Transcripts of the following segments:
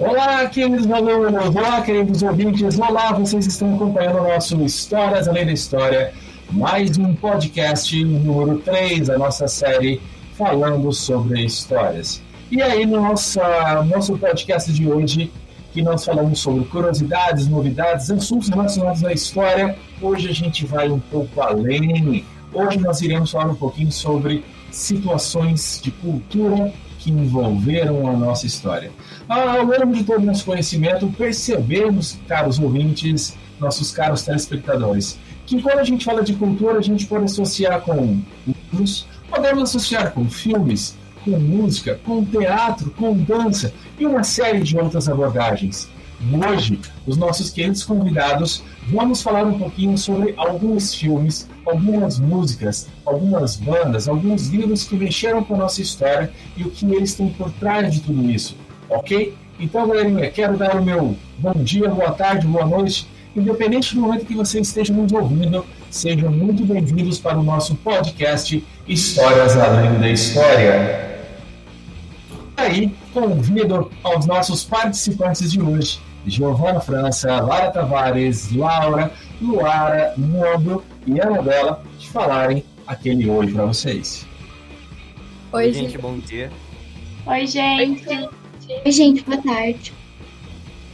Olá, queridos alunos, olá, queridos ouvintes, olá, vocês estão acompanhando o nosso Histórias Além da História, mais um podcast número 3 da nossa série falando sobre histórias. E aí, no nosso, nosso podcast de hoje, que nós falamos sobre curiosidades, novidades, assuntos relacionados à história, hoje a gente vai um pouco além. Hoje nós iremos falar um pouquinho sobre situações de cultura que envolveram a nossa história. Ao longo de todo o nosso conhecimento, percebemos, caros ouvintes, nossos caros telespectadores, que quando a gente fala de cultura, a gente pode associar com livros, podemos associar com filmes, com música, com teatro, com dança e uma série de outras abordagens. Hoje, os nossos queridos convidados vamos falar um pouquinho sobre alguns filmes, algumas músicas, algumas bandas, alguns livros que mexeram com a nossa história e o que eles têm por trás de tudo isso, ok? Então, galerinha, quero dar o meu bom dia, boa tarde, boa noite, independente do momento que você esteja nos ouvindo, sejam muito bem-vindos para o nosso podcast Histórias Além da História. E aí, convido aos nossos participantes de hoje Giovana França, Lara Tavares, Laura, Luara, Nando e Anabela de falarem aquele oi para vocês. Oi, Oi, gente, bom dia. Oi, gente. Oi, gente, boa tarde.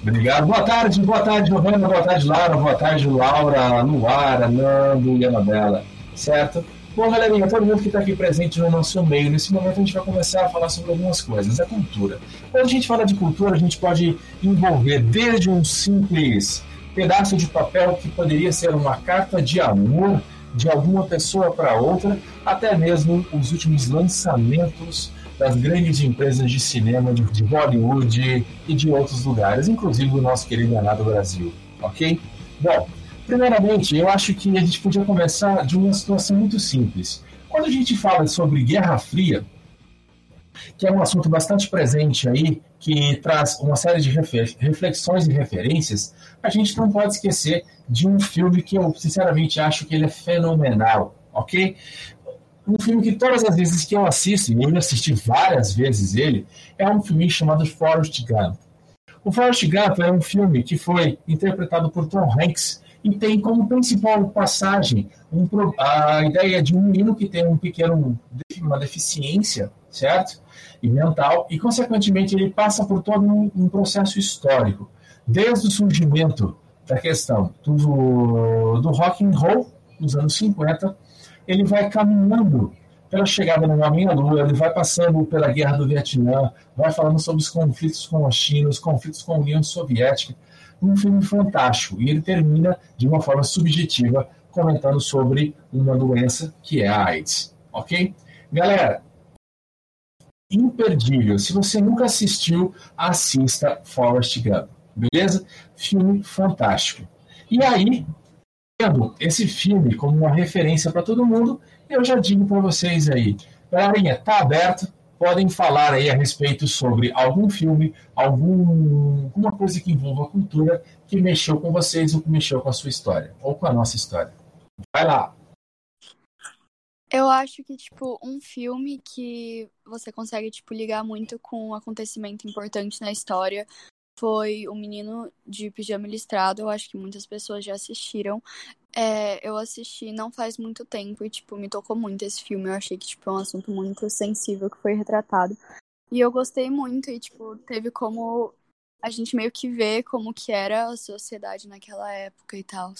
Obrigado. Boa tarde, boa tarde, Giovana, boa tarde, Lara, boa tarde, Laura, Luara, Nando e Anabela. Certo? Bom, galerinha, todo mundo que está aqui presente no nosso meio, nesse momento a gente vai começar a falar sobre algumas coisas. A cultura. Quando a gente fala de cultura, a gente pode envolver desde um simples pedaço de papel que poderia ser uma carta de amor de alguma pessoa para outra, até mesmo os últimos lançamentos das grandes empresas de cinema de, Hollywood e de outros lugares, inclusive o nosso querido Anado Brasil, ok? Bom, Primeiramente, eu acho que a gente podia começar de uma situação muito simples. Quando a gente fala sobre Guerra Fria, que é um assunto bastante presente aí, que traz uma série de reflexões e referências, a gente não pode esquecer de um filme que eu sinceramente acho que ele é fenomenal, ok? Um filme que todas as vezes que eu assisto, e eu assisti várias vezes ele, é um filme chamado Forrest Gump. O Forrest Gump é um filme que foi interpretado por Tom Hanks e tem como principal passagem um, a ideia de um menino que tem um pequeno uma deficiência, certo? E mental, e consequentemente ele passa por todo um, um processo histórico, desde o surgimento da questão do, do rock and roll nos anos 50, ele vai caminhando pela chegada no Homem à Lua, ele vai passando pela Guerra do Vietnã, vai falando sobre os conflitos com a China, os conflitos com a União Soviética, um filme fantástico. E ele termina de uma forma subjetiva, comentando sobre uma doença que é a AIDS. Ok? Galera, imperdível. Se você nunca assistiu, assista Forrest Gump. Beleza? Filme fantástico. E aí, tendo esse filme como uma referência para todo mundo, eu já digo para vocês aí, galerinha, tá aberto, podem falar aí a respeito sobre algum filme, algum, alguma coisa que envolva a cultura que mexeu com vocês ou que mexeu com a sua história, ou com a nossa história. Vai lá! Eu acho que, tipo, um filme que você consegue, tipo, ligar muito com um acontecimento importante na história foi O Menino de Pijama Listrado. Eu acho que muitas pessoas já assistiram. É, eu assisti não faz muito tempo e, tipo, me tocou muito esse filme. Eu achei que, tipo, é um assunto muito sensível que foi retratado. E eu gostei muito e, tipo, teve como a gente meio que ver como que era a sociedade naquela época e tal.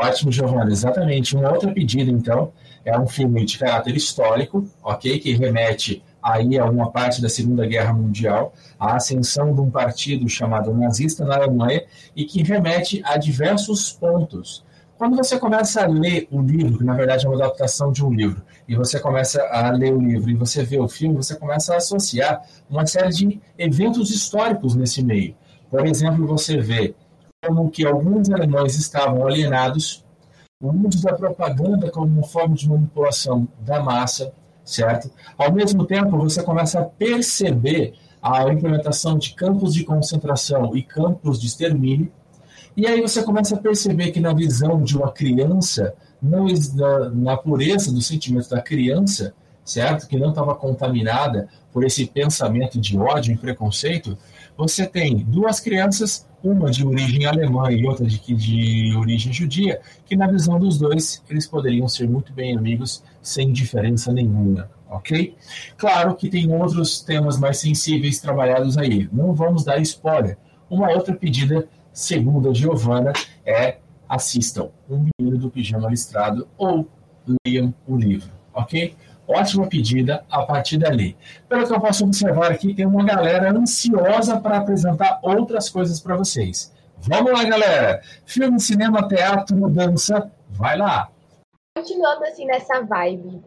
Ótimo, Giovanni. Exatamente. Uma outra pedida, então, é um filme de caráter histórico, ok? Que remete aí a uma parte da Segunda Guerra Mundial, a ascensão de um partido chamado nazista na Alemanha e que remete a diversos pontos. Quando você começa a ler o livro, que na verdade é uma adaptação de um livro, e você começa a ler o livro e você vê o filme, você começa a associar uma série de eventos históricos nesse meio. Por exemplo, você vê como que alguns alemães estavam alienados, o uso da propaganda como uma forma de manipulação da massa, certo? Ao mesmo tempo, você começa a perceber a implementação de campos de concentração e campos de extermínio, e aí você começa a perceber que na visão de uma criança, não, na, na pureza do sentimento da criança, certo? Que não estava contaminada por esse pensamento de ódio e preconceito, você tem duas crianças, uma de origem alemã e outra de, de origem judia, que na visão dos dois eles poderiam ser muito bem amigos sem diferença nenhuma, ok? Claro que tem outros temas mais sensíveis trabalhados aí. Não vamos dar spoiler. Uma outra pedida, segundo a Giovana, é assistam Um Menino do Pijama Listrado ou leiam o livro, ok? Ótima pedida a partir dali. Pelo que eu posso observar aqui, tem uma galera ansiosa para apresentar outras coisas para vocês. Vamos lá, galera! Filme, cinema, teatro, dança, vai lá! Continuando assim nessa vibe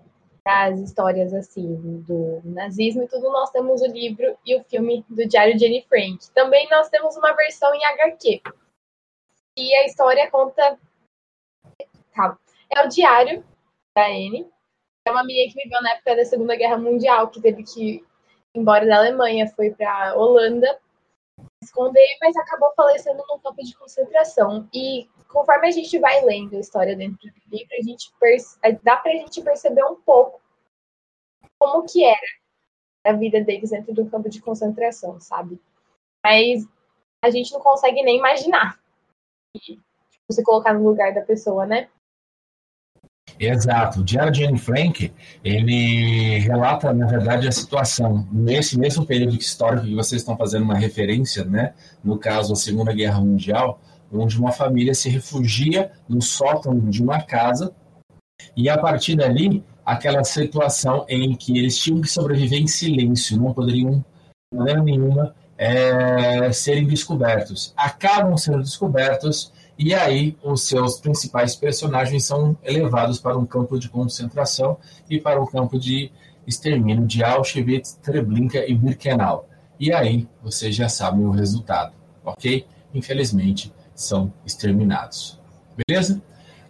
das histórias assim do nazismo e tudo, nós temos o livro e o filme do Diário de Anne Frank. Também nós temos uma versão em HQ. E a história conta. É o diário da Anne, é uma menina que viveu na época da Segunda Guerra Mundial, que teve que ir embora da Alemanha, foi para Holanda esconder, mas acabou falecendo num campo de concentração. E conforme a gente vai lendo a história dentro do livro, a gente dá para a gente perceber um pouco como que era a vida deles dentro do campo de concentração, sabe? Mas a gente não consegue nem imaginar. E, tipo, se colocar no lugar da pessoa, né? Exato. O Diário de Anne Frank, ele relata, na verdade, a situação nesse mesmo período histórico que vocês estão fazendo uma referência, né? No caso, a Segunda Guerra Mundial, onde uma família se refugia no sótão de uma casa e a partir dali, aquela situação em que eles tinham que sobreviver em silêncio, não poderiam, de maneira nenhuma, é, serem descobertos. Acabam sendo descobertos e aí os seus principais personagens são elevados para um campo de concentração e para um campo de extermínio de Auschwitz, Treblinka e Birkenau. E aí vocês já sabem o resultado, ok? Infelizmente são exterminados. Beleza?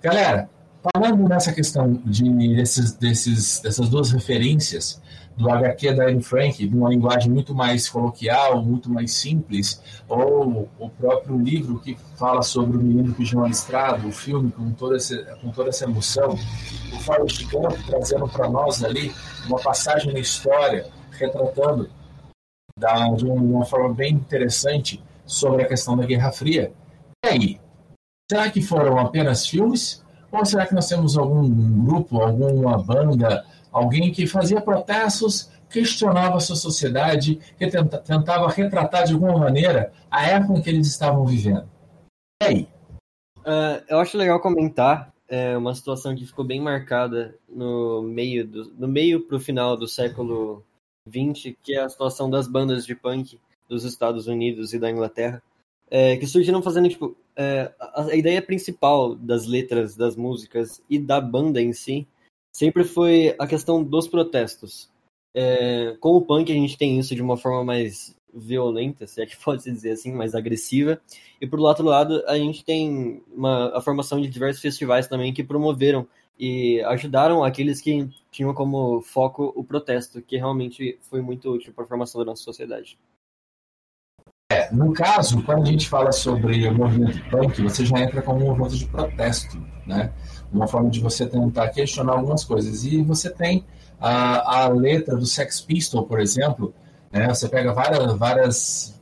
Galera, falando nessa questão de desses, desses, dessas duas referências, do HQ da Anne Frank, de uma linguagem muito mais coloquial, muito mais simples, ou o próprio livro que fala sobre o menino pijama listrado, o filme com toda, essa, com toda essa emoção, o Forrest Gump trazendo para nós ali uma passagem na história, retratando da, de uma forma bem interessante sobre a questão da Guerra Fria. E aí? Será que foram apenas filmes? Ou será que nós temos algum grupo, alguma banda, alguém que fazia protestos, questionava a sua sociedade, que tentava retratar de alguma maneira a época em que eles estavam vivendo. E aí? Uh, eu acho legal comentar é, uma situação que ficou bem marcada no meio do, no meio para o final do século XX, que é a situação das bandas de punk dos Estados Unidos e da Inglaterra, é, que surgiram fazendo tipo é, a, a ideia principal das letras das músicas e da banda em si sempre foi a questão dos protestos. É, com o punk a gente tem isso de uma forma mais violenta, se é que pode se dizer assim, mais agressiva. E por outro lado, a gente tem uma, a formação de diversos festivais também que promoveram e ajudaram aqueles que tinham como foco o protesto, que realmente foi muito útil para a formação da nossa sociedade. É, no caso, quando a gente fala sobre o movimento punk, você já entra como um movimento de protesto, né? uma forma de você tentar questionar algumas coisas. E você tem a, a letra do Sex Pistol, por exemplo, né? você pega várias, várias,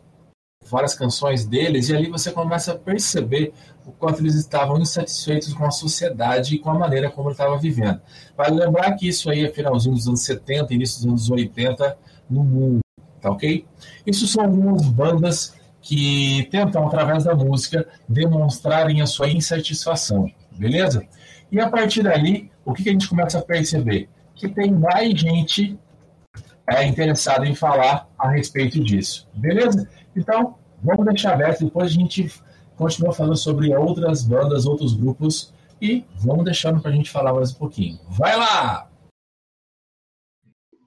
várias canções deles e ali você começa a perceber o quanto eles estavam insatisfeitos com a sociedade e com a maneira como ele estava vivendo. Vale lembrar que isso aí é finalzinho dos anos 70, início dos anos 80 no mundo, tá ok? Isso são algumas bandas que tentam, através da música, demonstrarem a sua insatisfação, beleza? E a partir dali, o que, que a gente começa a perceber? Que tem mais gente é, interessada em falar a respeito disso. Beleza? Então, vamos deixar aberto, depois a gente continua falando sobre outras bandas, outros grupos e vamos deixando para a gente falar mais um pouquinho. Vai lá!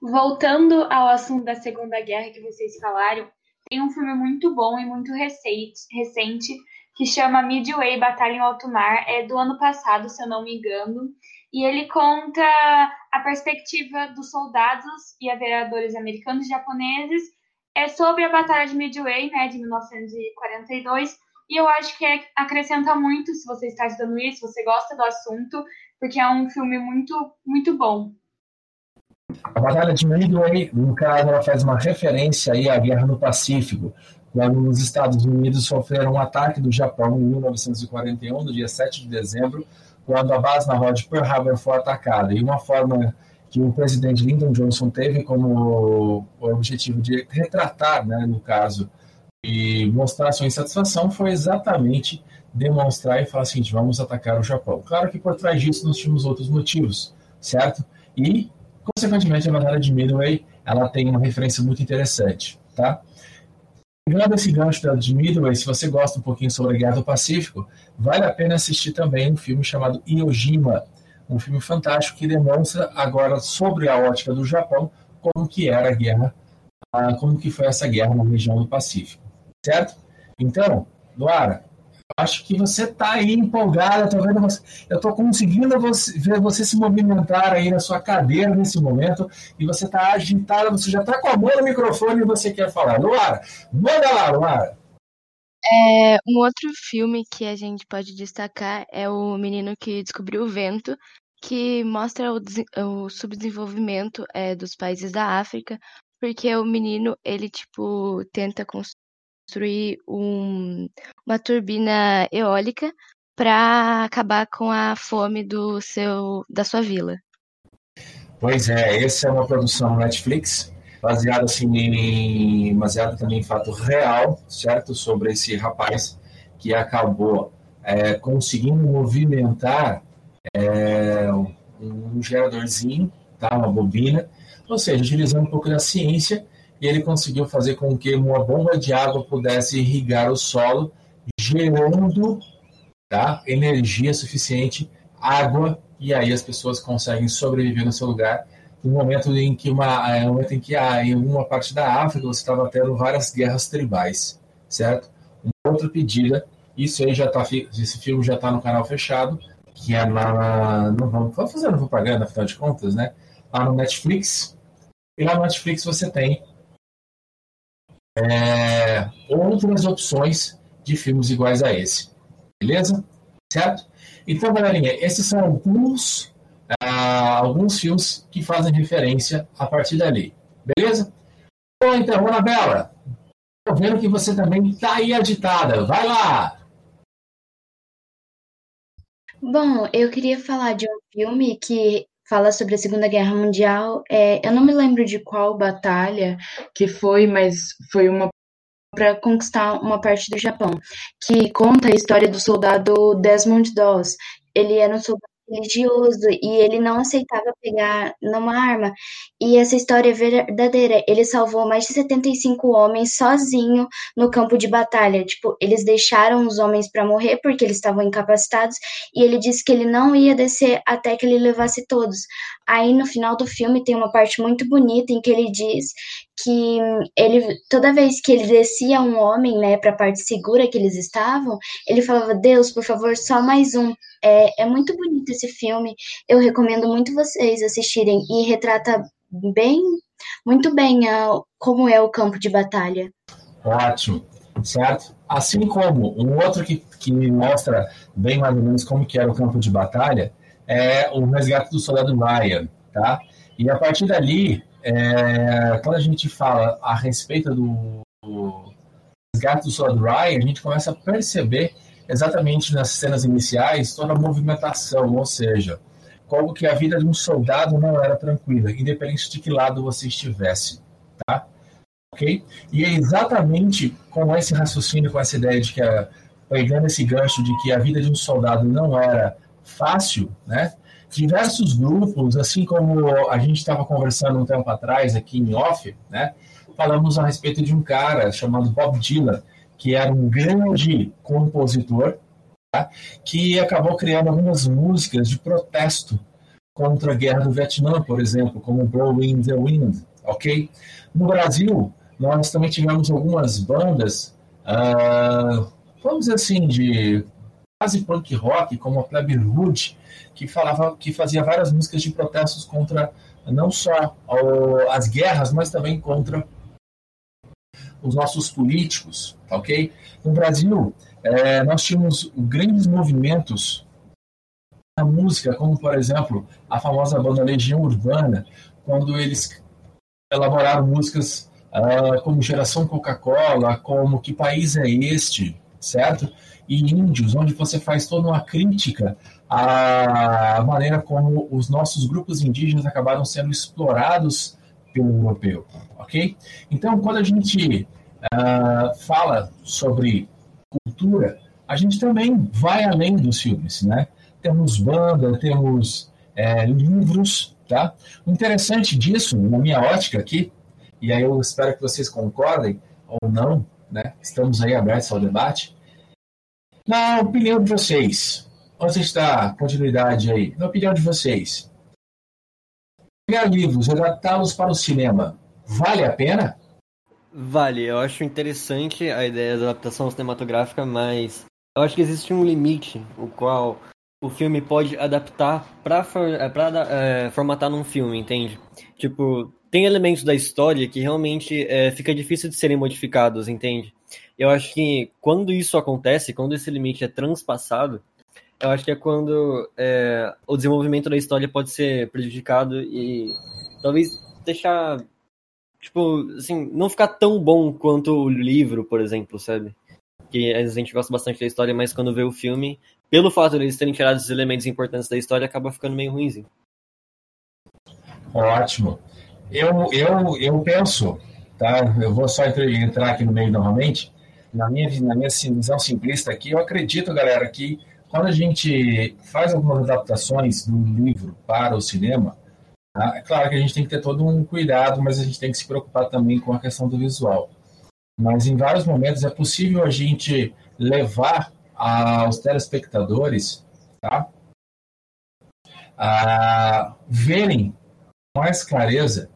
Voltando ao assunto da Segunda Guerra que vocês falaram, tem um filme muito bom e muito recente, que chama Midway Batalha em Alto Mar, é do ano passado, se eu não me engano, e ele conta a perspectiva dos soldados e aviadores americanos e japoneses. É sobre a Batalha de Midway, né, de 1942, e eu acho que é, acrescenta muito se você está estudando isso, se você gosta do assunto, porque é um filme muito, muito bom. A Batalha de Midway, no caso, ela faz uma referência aí à Guerra no Pacífico, quando os Estados Unidos sofreram um ataque do Japão em 1941, no dia 7 de dezembro, quando a base naval de Pearl Harbor foi atacada. E uma forma que o presidente Lyndon Johnson teve como objetivo de retratar, né, no caso, e mostrar sua insatisfação foi exatamente demonstrar e falar assim, vamos atacar o Japão. Claro que por trás disso nós tínhamos outros motivos, certo? E, consequentemente, a Batalha de Midway, ela tem uma referência muito interessante, tá? Pegando esse gancho da de Midway, se você gosta um pouquinho sobre a Guerra do Pacífico, vale a pena assistir também um filme chamado Iojima, um filme fantástico que demonstra agora sobre a ótica do Japão como que era a guerra, ah, como que foi essa guerra na região do Pacífico, certo? Então, Luara, acho que você está aí empolgada, tô vendo você, eu estou conseguindo você, ver você se movimentar aí na sua cadeira nesse momento e você está agitada, você já está com a mão no microfone e você quer falar. Luara, manda lá, Luara. É, um outro filme que a gente pode destacar é o Menino que Descobriu o Vento, que mostra o, o subdesenvolvimento é, dos países da África, porque o menino, ele, tipo, tenta construir um, uma turbina eólica para acabar com a fome do seu, da sua vila. Pois é, essa é uma produção Netflix, baseada assim em, baseada também em fato real, certo, sobre esse rapaz que acabou é, conseguindo movimentar é, um geradorzinho, tá, uma bobina, ou seja, utilizando um pouco da ciência e ele conseguiu fazer com que uma bomba de água pudesse irrigar o solo, gerando tá, energia suficiente, água, e aí as pessoas conseguem sobreviver no seu lugar. No momento em que uma, é, no momento em que ah, em alguma parte da África você estava tendo várias guerras tribais, certo? Uma outra pedida, isso aí já está, esse filme já está no canal fechado, que é na, não vamos fazer propaganda, afinal de contas, né? Lá no Netflix. E lá no Netflix você tem é, outras opções de filmes iguais a esse. Beleza? Certo? Então, galerinha, esses são alguns, ah, alguns filmes que fazem referência a partir dali. Beleza? Bom, então, Anabela, tô vendo que você também está aí agitada. Vai lá! Bom, eu queria falar de um filme que fala sobre a Segunda Guerra Mundial. É, eu não me lembro de qual batalha que foi, mas foi uma para conquistar uma parte do Japão, que conta a história do soldado Desmond Doss. Ele era um soldado religioso e ele não aceitava pegar numa arma. E essa história é verdadeira. Ele salvou mais de 75 homens sozinho no campo de batalha. Tipo, eles deixaram os homens para morrer porque eles estavam incapacitados e ele disse que ele não ia descer até que ele levasse todos. Aí no final do filme tem uma parte muito bonita em que ele diz que ele toda vez que ele descia um homem, né, para a parte segura que eles estavam, ele falava: "Deus, por favor, só mais um". É, é muito bonito esse filme. Eu recomendo muito vocês assistirem e retrata bem, muito bem a, como é o campo de batalha. Ótimo, certo? Assim como um outro que, que mostra bem mais ou menos como que era o campo de batalha é o resgate do soldado Ryan, tá? E a partir dali, é, quando a gente fala a respeito do, do resgate do soldado Ryan, a gente começa a perceber exatamente nas cenas iniciais toda a movimentação, ou seja, como que a vida de um soldado não era tranquila, independente de que lado você estivesse, tá? Ok? E é exatamente com esse raciocínio, com essa ideia de que, a, pegando esse gancho de que a vida de um soldado não era fácil, né? Diversos grupos, assim como a gente estava conversando um tempo atrás aqui em off, né? Falamos a respeito de um cara chamado Bob Dylan, que era um grande compositor, tá? que acabou criando algumas músicas de protesto contra a guerra do Vietnã, por exemplo, como Blowing the Wind, ok? No Brasil, nós também tivemos algumas bandas, uh, vamos dizer assim, de quase punk rock, como a Plebe Rude, que falava, que fazia várias músicas de protestos contra não só as guerras, mas também contra os nossos políticos, tá ok? No Brasil, é, nós tínhamos grandes movimentos na música, como por exemplo a famosa banda Legião Urbana, quando eles elaboraram músicas uh, como Geração Coca-Cola, como Que País é Este, certo? E Índios, onde você faz toda uma crítica à maneira como os nossos grupos indígenas acabaram sendo explorados pelo europeu, ok? Então, quando a gente uh, fala sobre cultura, a gente também vai além dos filmes, né? Temos banda, temos é, livros, tá? O interessante disso, na minha ótica aqui, e aí eu espero que vocês concordem ou não, né? Estamos aí abertos ao debate. Na opinião de vocês, onde está continuidade aí? Na opinião de vocês, pegar livros, adaptá-los para o cinema, vale a pena? Vale, eu acho interessante a ideia da adaptação cinematográfica, mas eu acho que existe um limite, o qual o filme pode adaptar para é, é, formatar num filme, entende? Tipo, tem elementos da história que realmente é, fica difícil de serem modificados, entende? Eu acho que quando isso acontece, quando esse limite é transpassado, eu acho que é quando é, o desenvolvimento da história pode ser prejudicado e talvez deixar, tipo, assim, não ficar tão bom quanto o livro, por exemplo, sabe? Que a gente gosta bastante da história, mas quando vê o filme, pelo fato de eles terem tirado os elementos importantes da história, acaba ficando meio ruimzinho. Ótimo. Eu, eu, eu penso, tá? Eu vou só entrar aqui no meio novamente. Na minha, na minha visão simplista aqui, eu acredito, galera, que quando a gente faz algumas adaptações do livro para o cinema, tá? é claro que a gente tem que ter todo um cuidado, mas a gente tem que se preocupar também com a questão do visual. Mas em vários momentos é possível a gente levar aos telespectadores tá? a verem com mais clareza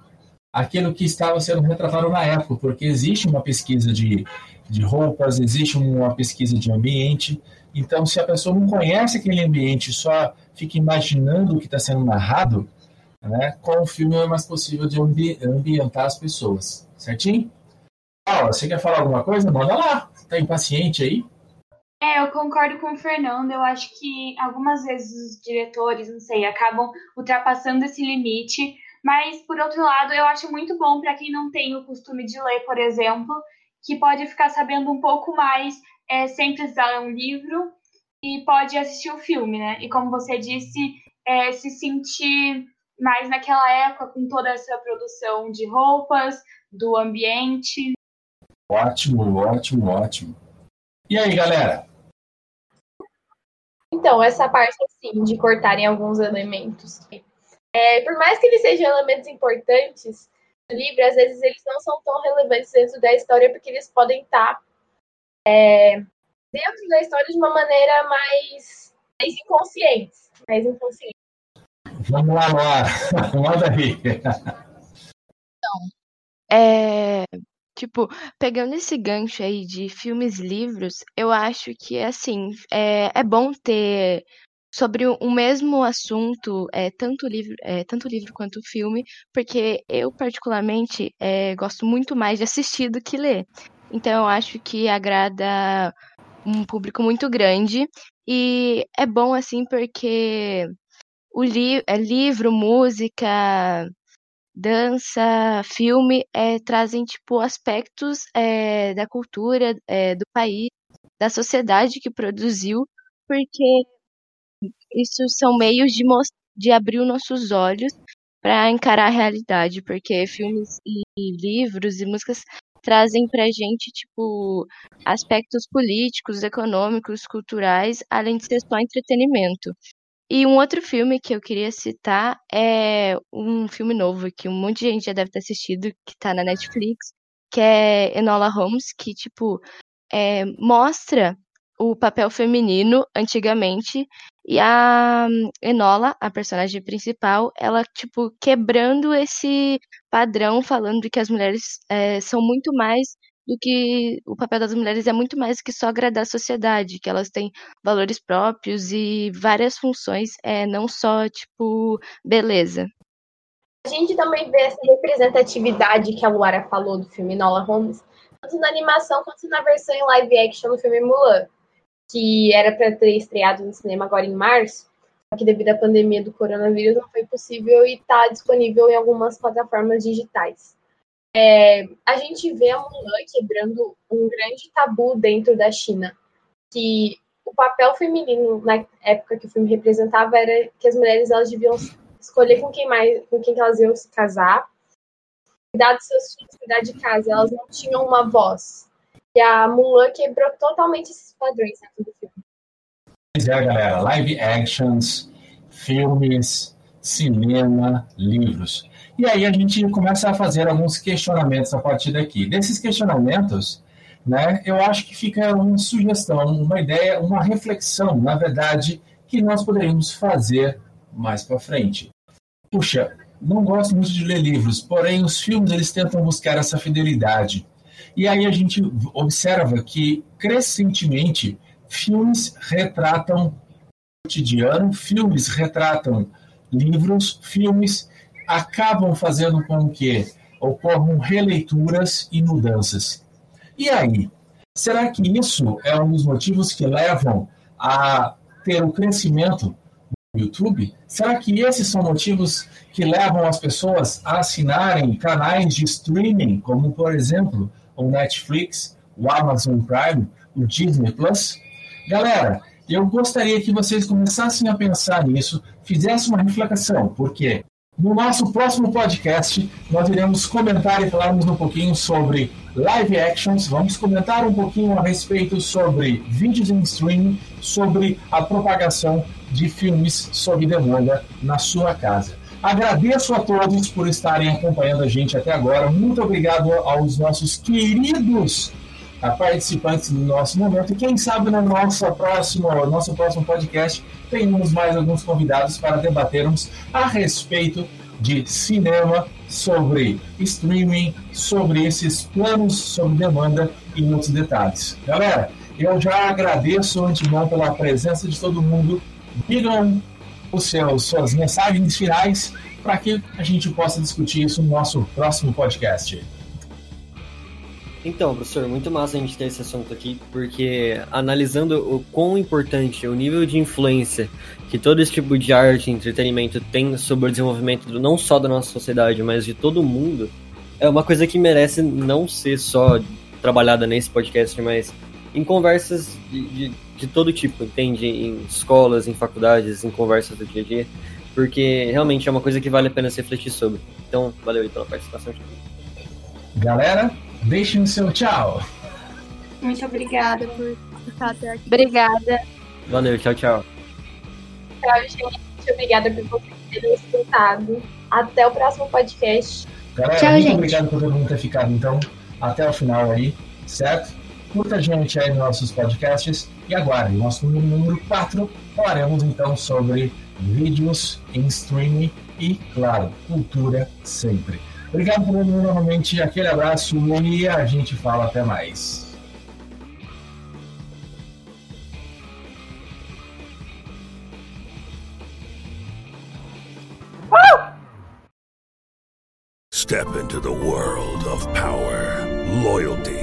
aquilo que estava sendo retratado na época, porque existe uma pesquisa de, de roupas, existe uma pesquisa de ambiente. Então, se a pessoa não conhece aquele ambiente, só fica imaginando o que está sendo narrado, né, com o filme é mais possível de ambi ambientar as pessoas. Certinho? Paula, você quer falar alguma coisa? Manda lá. Está impaciente aí? É, eu concordo com o Fernando. Eu acho que algumas vezes os diretores, não sei, acabam ultrapassando esse limite mas, por outro lado, eu acho muito bom para quem não tem o costume de ler, por exemplo, que pode ficar sabendo um pouco mais é, sem precisar ler um livro e pode assistir o filme, né? E como você disse, é, se sentir mais naquela época com toda essa produção de roupas, do ambiente. Ótimo, ótimo, ótimo. E aí, galera? Então, essa parte assim de cortarem alguns elementos é, por mais que eles sejam elementos importantes do livro, às vezes eles não são tão relevantes dentro da história porque eles podem estar é, dentro da história de uma maneira mais, mais inconsciente. Mais inconsciente. Vamos lá, Laura. Manda aí. Então, é, tipo, pegando esse gancho aí de filmes livros, eu acho que, assim, é, é bom ter sobre o mesmo assunto, é, tanto livro, é, tanto livro quanto filme, porque eu particularmente é, gosto muito mais de assistir do que ler. Então eu acho que agrada um público muito grande e é bom assim porque o li é, livro, música, dança, filme é, trazem tipo aspectos é, da cultura é, do país, da sociedade que produziu, porque isso são meios de, de abrir os nossos olhos para encarar a realidade, porque filmes e livros e músicas trazem pra gente, tipo, aspectos políticos, econômicos, culturais, além de ser só entretenimento. E um outro filme que eu queria citar é um filme novo que um monte de gente já deve ter assistido, que tá na Netflix, que é Enola Holmes, que, tipo, é, mostra o papel feminino antigamente e a Enola, a personagem principal, ela, tipo, quebrando esse padrão, falando que as mulheres é, são muito mais do que. O papel das mulheres é muito mais do que só agradar a sociedade, que elas têm valores próprios e várias funções, é, não só, tipo, beleza. A gente também vê essa representatividade que a Luara falou do filme Enola Holmes, tanto na animação quanto na versão em live action do filme Mulan que era para ter estreado no cinema agora em março, que devido à pandemia do coronavírus não foi possível e está disponível em algumas plataformas digitais. É, a gente vê a Mulan quebrando um grande tabu dentro da China, que o papel feminino na época que o filme representava era que as mulheres elas deviam escolher com quem mais, com quem elas iam se casar, cuidar dos seus filhos, cuidar de casa, elas não tinham uma voz. E a Mulan quebrou totalmente esses padrões dentro do filme. Pois é, galera, live actions, filmes, cinema, livros. E aí a gente começa a fazer alguns questionamentos a partir daqui. Desses questionamentos, né, eu acho que fica uma sugestão, uma ideia, uma reflexão, na verdade, que nós poderíamos fazer mais para frente. Puxa, não gosto muito de ler livros, porém os filmes eles tentam buscar essa fidelidade. E aí a gente observa que crescentemente filmes retratam cotidiano, filmes retratam livros, filmes acabam fazendo com que ocorram releituras e mudanças. E aí, será que isso é um dos motivos que levam a ter o crescimento do YouTube? Será que esses são motivos que levam as pessoas a assinarem canais de streaming, como por exemplo o Netflix, o Amazon Prime, o Disney Plus? Galera, eu gostaria que vocês começassem a pensar nisso, fizessem uma reflexão, porque no nosso próximo podcast nós iremos comentar e falarmos um pouquinho sobre live actions, vamos comentar um pouquinho a respeito sobre vídeos em streaming, sobre a propagação de filmes sob demanda na sua casa. Agradeço a todos por estarem acompanhando a gente até agora. Muito obrigado aos nossos queridos a participantes do nosso momento. E quem sabe no nosso próximo, nosso próximo podcast tenhamos mais alguns convidados para debatermos a respeito de cinema, sobre streaming, sobre esses planos sob demanda e outros detalhes. Galera, eu já agradeço antemão pela presença de todo mundo. Digam os seus, suas mensagens finais para que a gente possa discutir isso no nosso próximo podcast. Então, professor, muito massa a gente ter esse assunto aqui, porque analisando o quão importante o nível de influência que todo esse tipo de arte e entretenimento tem sobre o desenvolvimento do, não só da nossa sociedade, mas de todo mundo, é uma coisa que merece não ser só trabalhada nesse podcast, mas em conversas de, de, de todo tipo, entende? Em escolas, em faculdades, em conversas do dia a dia, porque realmente é uma coisa que vale a pena se refletir sobre. Então, valeu aí pela participação. Galera, deixem o seu tchau. Muito obrigada por ficar até aqui. Obrigada. Valeu, tchau, tchau. Tchau, gente. Obrigada por vocês terem escutado. Até o próximo podcast. Galera, Tchau, muito gente. obrigado por todo mundo ter ficado, então, até o final aí, certo? Curta a gente aí nos nossos podcasts e aguarde. Nosso número 4 falaremos então sobre vídeos em streaming e, claro, cultura sempre. Obrigado por mundo novamente, aquele abraço e a gente fala até mais. Step into the world of power, loyalty,